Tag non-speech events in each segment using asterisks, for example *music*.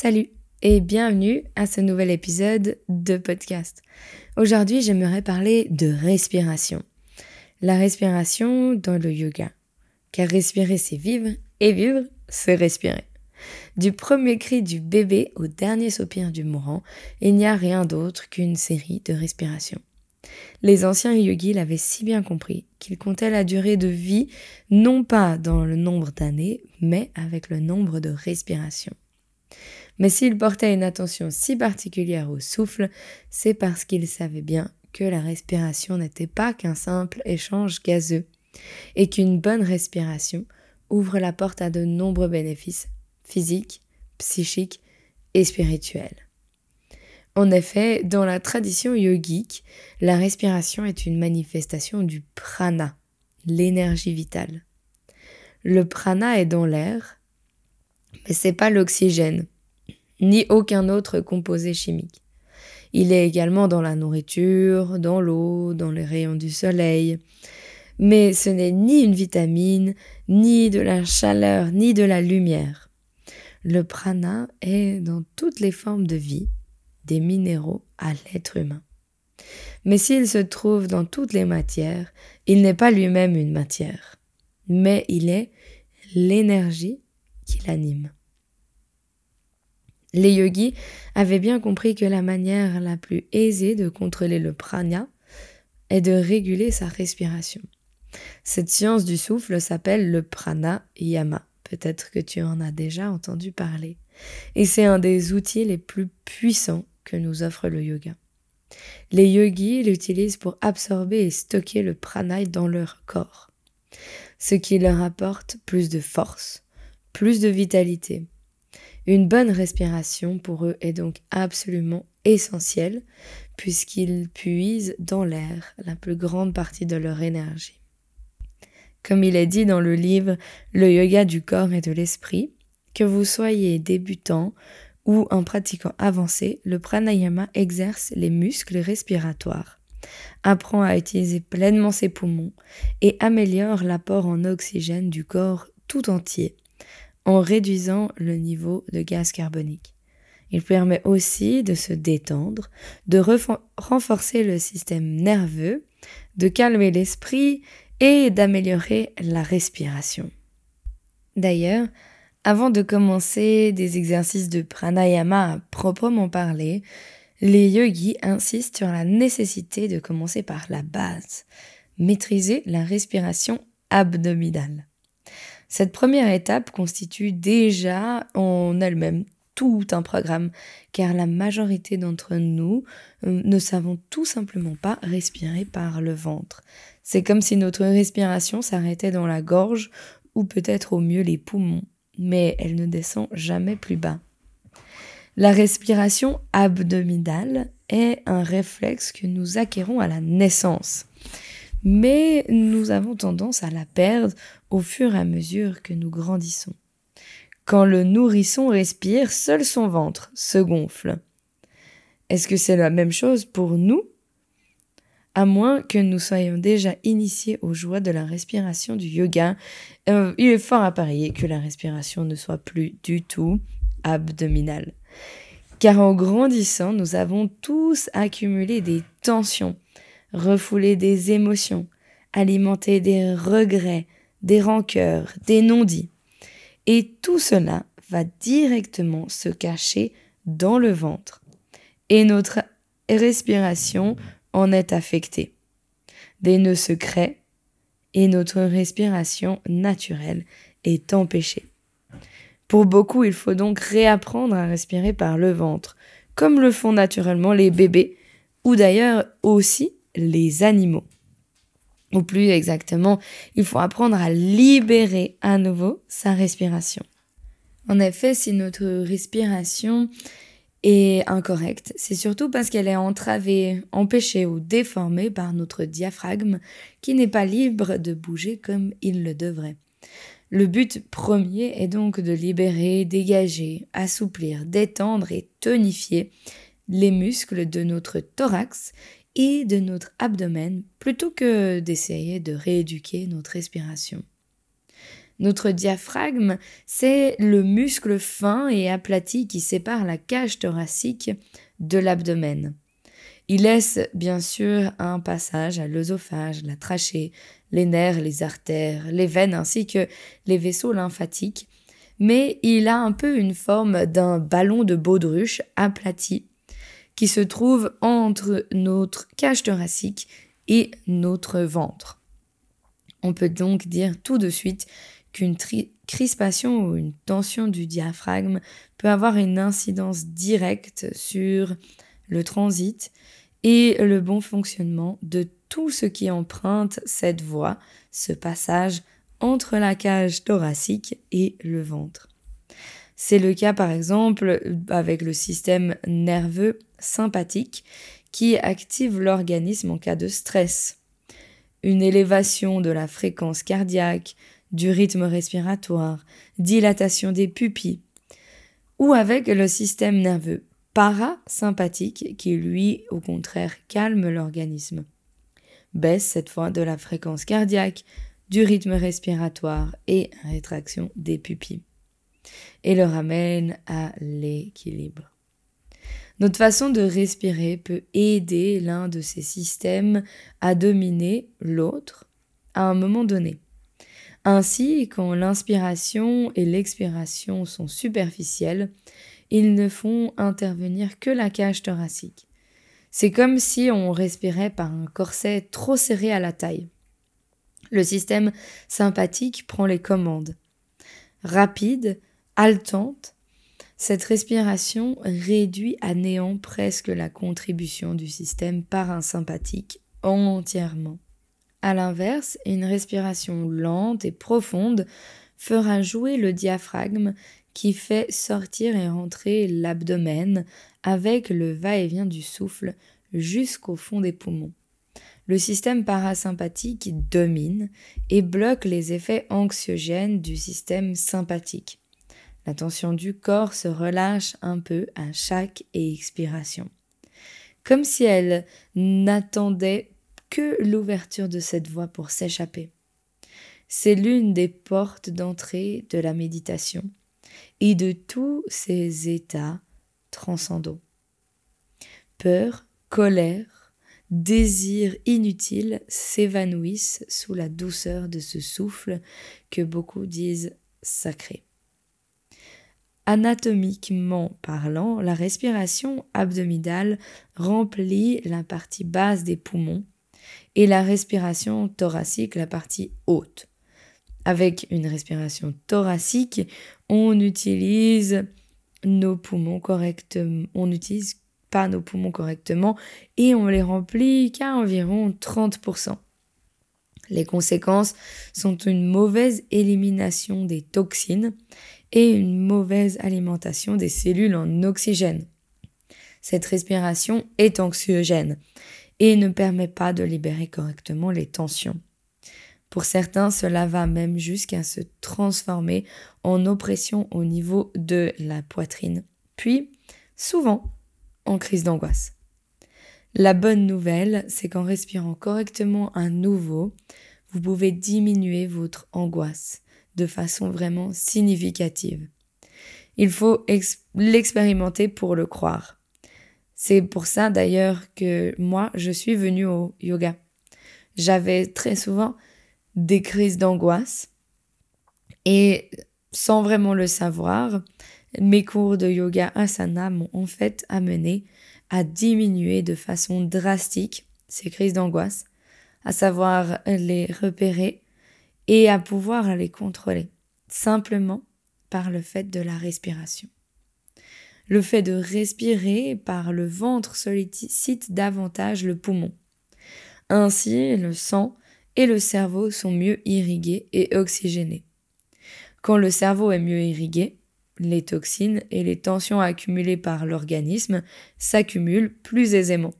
Salut et bienvenue à ce nouvel épisode de podcast. Aujourd'hui, j'aimerais parler de respiration. La respiration dans le yoga. Car respirer, c'est vivre et vivre, c'est respirer. Du premier cri du bébé au dernier soupir du mourant, il n'y a rien d'autre qu'une série de respirations. Les anciens yogis l'avaient si bien compris qu'ils comptaient la durée de vie non pas dans le nombre d'années, mais avec le nombre de respirations. Mais s'il portait une attention si particulière au souffle, c'est parce qu'il savait bien que la respiration n'était pas qu'un simple échange gazeux, et qu'une bonne respiration ouvre la porte à de nombreux bénéfices physiques, psychiques et spirituels. En effet, dans la tradition yogique, la respiration est une manifestation du prana, l'énergie vitale. Le prana est dans l'air, mais c'est pas l'oxygène, ni aucun autre composé chimique. Il est également dans la nourriture, dans l'eau, dans les rayons du soleil. Mais ce n'est ni une vitamine, ni de la chaleur, ni de la lumière. Le prana est dans toutes les formes de vie, des minéraux à l'être humain. Mais s'il se trouve dans toutes les matières, il n'est pas lui-même une matière, mais il est l'énergie qui l'anime. Les yogis avaient bien compris que la manière la plus aisée de contrôler le prana est de réguler sa respiration. Cette science du souffle s'appelle le prana yama. Peut-être que tu en as déjà entendu parler. Et c'est un des outils les plus puissants que nous offre le yoga. Les yogis l'utilisent pour absorber et stocker le prana dans leur corps, ce qui leur apporte plus de force, plus de vitalité, une bonne respiration pour eux est donc absolument essentielle puisqu'ils puisent dans l'air la plus grande partie de leur énergie. Comme il est dit dans le livre Le yoga du corps et de l'esprit, que vous soyez débutant ou un pratiquant avancé, le pranayama exerce les muscles respiratoires, apprend à utiliser pleinement ses poumons et améliore l'apport en oxygène du corps tout entier en réduisant le niveau de gaz carbonique. Il permet aussi de se détendre, de renforcer le système nerveux, de calmer l'esprit et d'améliorer la respiration. D'ailleurs, avant de commencer des exercices de pranayama proprement parler, les yogis insistent sur la nécessité de commencer par la base, maîtriser la respiration abdominale. Cette première étape constitue déjà en elle-même tout un programme, car la majorité d'entre nous euh, ne savons tout simplement pas respirer par le ventre. C'est comme si notre respiration s'arrêtait dans la gorge ou peut-être au mieux les poumons, mais elle ne descend jamais plus bas. La respiration abdominale est un réflexe que nous acquérons à la naissance mais nous avons tendance à la perdre au fur et à mesure que nous grandissons. Quand le nourrisson respire, seul son ventre se gonfle. Est-ce que c'est la même chose pour nous? À moins que nous soyons déjà initiés aux joies de la respiration du yoga, euh, il est fort à parier que la respiration ne soit plus du tout abdominale. Car en grandissant, nous avons tous accumulé des tensions, refouler des émotions, alimenter des regrets, des rancœurs, des non-dits. Et tout cela va directement se cacher dans le ventre. et notre respiration en est affectée. Des nœuds se créent et notre respiration naturelle est empêchée. Pour beaucoup, il faut donc réapprendre à respirer par le ventre, comme le font naturellement les bébés, ou d'ailleurs aussi les animaux. Ou plus exactement, il faut apprendre à libérer à nouveau sa respiration. En effet, si notre respiration est incorrecte, c'est surtout parce qu'elle est entravée, empêchée ou déformée par notre diaphragme qui n'est pas libre de bouger comme il le devrait. Le but premier est donc de libérer, dégager, assouplir, détendre et tonifier les muscles de notre thorax et de notre abdomen plutôt que d'essayer de rééduquer notre respiration. Notre diaphragme, c'est le muscle fin et aplati qui sépare la cage thoracique de l'abdomen. Il laisse bien sûr un passage à l'œsophage, la trachée, les nerfs, les artères, les veines ainsi que les vaisseaux lymphatiques, mais il a un peu une forme d'un ballon de baudruche aplati qui se trouve entre notre cage thoracique et notre ventre. On peut donc dire tout de suite qu'une crispation ou une tension du diaphragme peut avoir une incidence directe sur le transit et le bon fonctionnement de tout ce qui emprunte cette voie, ce passage entre la cage thoracique et le ventre. C'est le cas par exemple avec le système nerveux sympathique qui active l'organisme en cas de stress. Une élévation de la fréquence cardiaque, du rythme respiratoire, dilatation des pupilles, ou avec le système nerveux parasympathique qui lui au contraire calme l'organisme baisse cette fois de la fréquence cardiaque, du rythme respiratoire et rétraction des pupilles, et le ramène à l'équilibre. Notre façon de respirer peut aider l'un de ces systèmes à dominer l'autre à un moment donné. Ainsi, quand l'inspiration et l'expiration sont superficielles, ils ne font intervenir que la cage thoracique. C'est comme si on respirait par un corset trop serré à la taille. Le système sympathique prend les commandes. Rapide, haletante, cette respiration réduit à néant presque la contribution du système parasympathique entièrement. A l'inverse, une respiration lente et profonde fera jouer le diaphragme qui fait sortir et rentrer l'abdomen avec le va-et-vient du souffle jusqu'au fond des poumons. Le système parasympathique domine et bloque les effets anxiogènes du système sympathique. La tension du corps se relâche un peu à chaque expiration, comme si elle n'attendait que l'ouverture de cette voie pour s'échapper. C'est l'une des portes d'entrée de la méditation et de tous ces états transcendants. Peur, colère, désir inutile s'évanouissent sous la douceur de ce souffle que beaucoup disent sacré. Anatomiquement parlant, la respiration abdominale remplit la partie basse des poumons et la respiration thoracique la partie haute. Avec une respiration thoracique, on utilise nos poumons correctement, on n'utilise pas nos poumons correctement et on les remplit qu'à environ 30%. Les conséquences sont une mauvaise élimination des toxines et une mauvaise alimentation des cellules en oxygène. Cette respiration est anxiogène et ne permet pas de libérer correctement les tensions. Pour certains, cela va même jusqu'à se transformer en oppression au niveau de la poitrine, puis souvent en crise d'angoisse. La bonne nouvelle, c'est qu'en respirant correctement à nouveau, vous pouvez diminuer votre angoisse de façon vraiment significative. Il faut l'expérimenter pour le croire. C'est pour ça d'ailleurs que moi, je suis venue au yoga. J'avais très souvent des crises d'angoisse. Et sans vraiment le savoir, mes cours de yoga asana m'ont en fait amené à diminuer de façon drastique ces crises d'angoisse, à savoir les repérer et à pouvoir les contrôler, simplement par le fait de la respiration. Le fait de respirer par le ventre sollicite davantage le poumon. Ainsi, le sang et le cerveau sont mieux irrigués et oxygénés. Quand le cerveau est mieux irrigué, les toxines et les tensions accumulées par l'organisme s'accumulent plus aisément.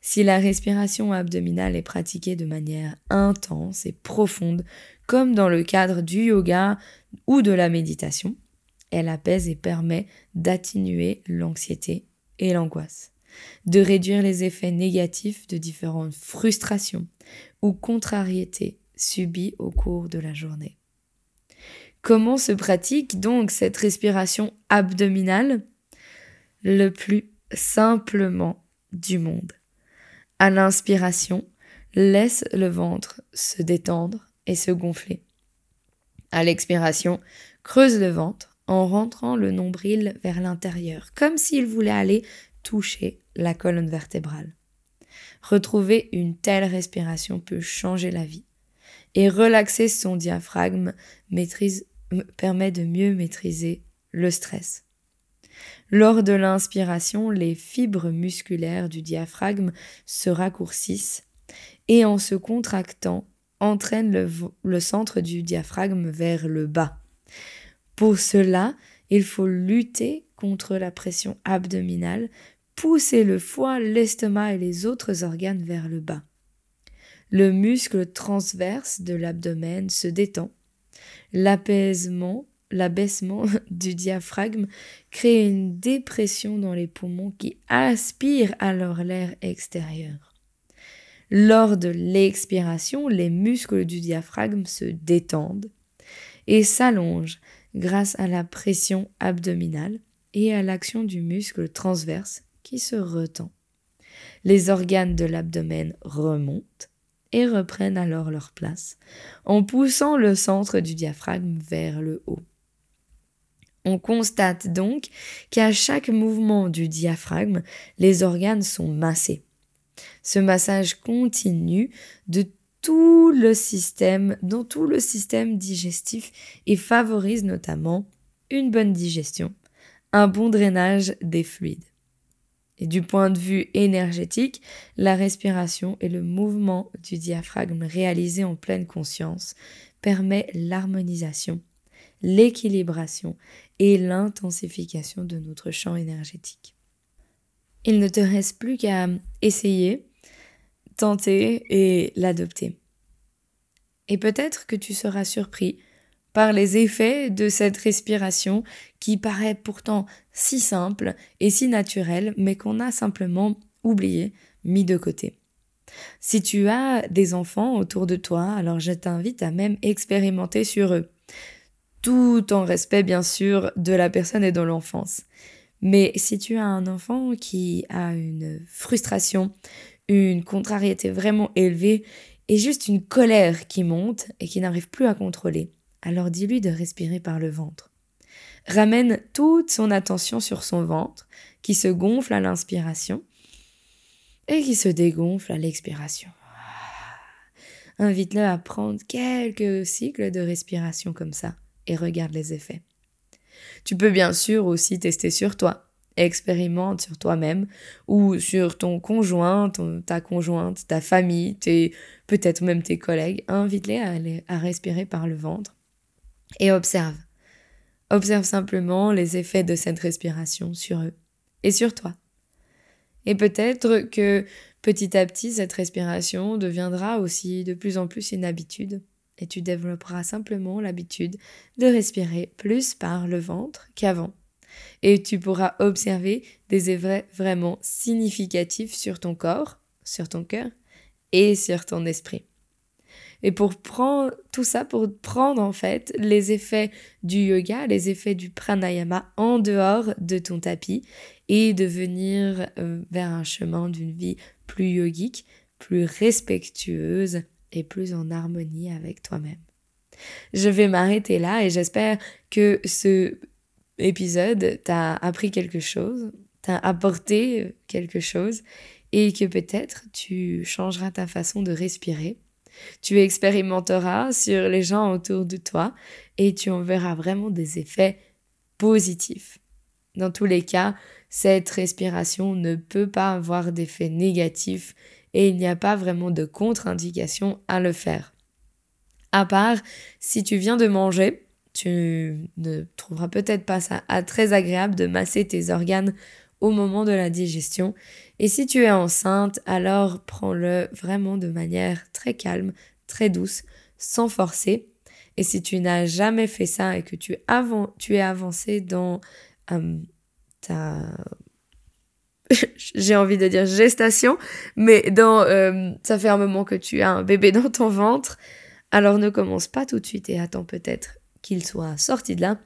Si la respiration abdominale est pratiquée de manière intense et profonde, comme dans le cadre du yoga ou de la méditation, elle apaise et permet d'atténuer l'anxiété et l'angoisse, de réduire les effets négatifs de différentes frustrations ou contrariétés subies au cours de la journée. Comment se pratique donc cette respiration abdominale Le plus simplement du monde. À l'inspiration, laisse le ventre se détendre et se gonfler. À l'expiration, creuse le ventre en rentrant le nombril vers l'intérieur, comme s'il voulait aller toucher la colonne vertébrale. Retrouver une telle respiration peut changer la vie. Et relaxer son diaphragme maîtrise permet de mieux maîtriser le stress. Lors de l'inspiration, les fibres musculaires du diaphragme se raccourcissent et en se contractant, entraînent le, centre du diaphragme vers le bas. Pour cela, il faut lutter contre la pression abdominale, pousser le foie, l'estomac et les autres organes vers le bas. Le muscle transverse de l'abdomen se détend L'apaisement, l'abaissement *laughs* du diaphragme crée une dépression dans les poumons qui aspirent alors l'air extérieur. Lors de l'expiration, les muscles du diaphragme se détendent et s'allongent grâce à la pression abdominale et à l'action du muscle transverse qui se retend. Les organes de l'abdomen remontent et reprennent alors leur place en poussant le centre du diaphragme vers le haut. On constate donc qu'à chaque mouvement du diaphragme, les organes sont massés. Ce massage continue de tout le système, dans tout le système digestif et favorise notamment une bonne digestion, un bon drainage des fluides. Et du point de vue énergétique, la respiration et le mouvement du diaphragme réalisé en pleine conscience permet l'harmonisation, l'équilibration et l'intensification de notre champ énergétique. Il ne te reste plus qu'à essayer, tenter et l'adopter. Et peut-être que tu seras surpris par les effets de cette respiration qui paraît pourtant si simple et si naturelle, mais qu'on a simplement oublié, mis de côté. Si tu as des enfants autour de toi, alors je t'invite à même expérimenter sur eux, tout en respect bien sûr de la personne et de l'enfance. Mais si tu as un enfant qui a une frustration, une contrariété vraiment élevée et juste une colère qui monte et qui n'arrive plus à contrôler, alors dis-lui de respirer par le ventre. Ramène toute son attention sur son ventre, qui se gonfle à l'inspiration et qui se dégonfle à l'expiration. Invite-le à prendre quelques cycles de respiration comme ça et regarde les effets. Tu peux bien sûr aussi tester sur toi. Expérimente sur toi-même ou sur ton conjoint, ta conjointe, ta famille, peut-être même tes collègues. Invite-les à respirer par le ventre et observe. Observe simplement les effets de cette respiration sur eux et sur toi. Et peut-être que petit à petit, cette respiration deviendra aussi de plus en plus une habitude et tu développeras simplement l'habitude de respirer plus par le ventre qu'avant. Et tu pourras observer des effets vraiment significatifs sur ton corps, sur ton cœur et sur ton esprit et pour prendre tout ça, pour prendre en fait les effets du yoga, les effets du pranayama en dehors de ton tapis et de venir euh, vers un chemin d'une vie plus yogique, plus respectueuse et plus en harmonie avec toi-même. Je vais m'arrêter là et j'espère que ce épisode t'a appris quelque chose, t'a apporté quelque chose et que peut-être tu changeras ta façon de respirer. Tu expérimenteras sur les gens autour de toi et tu en verras vraiment des effets positifs. Dans tous les cas, cette respiration ne peut pas avoir d'effet négatif et il n'y a pas vraiment de contre-indication à le faire. À part si tu viens de manger, tu ne trouveras peut-être pas ça très agréable de masser tes organes au moment de la digestion. Et si tu es enceinte, alors prends-le vraiment de manière très calme, très douce, sans forcer. Et si tu n'as jamais fait ça et que tu, tu es avancé dans euh, ta *laughs* j'ai envie de dire gestation, mais dans euh, ça fait un moment que tu as un bébé dans ton ventre, alors ne commence pas tout de suite et attends peut-être qu'il soit sorti de là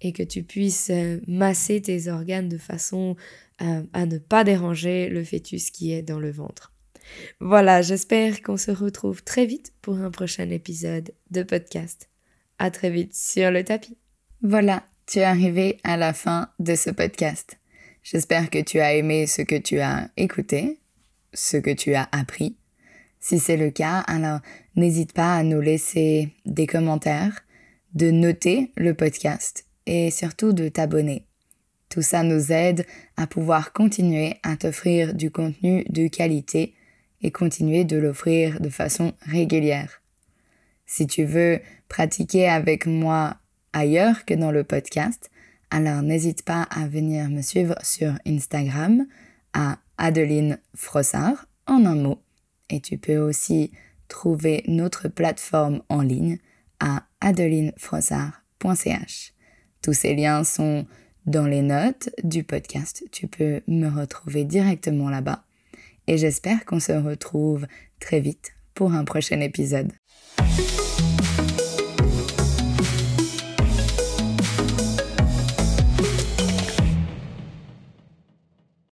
et que tu puisses euh, masser tes organes de façon euh, à ne pas déranger le fœtus qui est dans le ventre. Voilà, j'espère qu'on se retrouve très vite pour un prochain épisode de podcast. À très vite sur le tapis. Voilà, tu es arrivé à la fin de ce podcast. J'espère que tu as aimé ce que tu as écouté, ce que tu as appris. Si c'est le cas, alors n'hésite pas à nous laisser des commentaires, de noter le podcast et surtout de t'abonner. Tout ça nous aide à pouvoir continuer à t'offrir du contenu de qualité et continuer de l'offrir de façon régulière. Si tu veux pratiquer avec moi ailleurs que dans le podcast, alors n'hésite pas à venir me suivre sur Instagram à Adeline Frossard en un mot. Et tu peux aussi trouver notre plateforme en ligne à adelinefrossard.ch. Tous ces liens sont dans les notes du podcast. Tu peux me retrouver directement là-bas. Et j'espère qu'on se retrouve très vite pour un prochain épisode.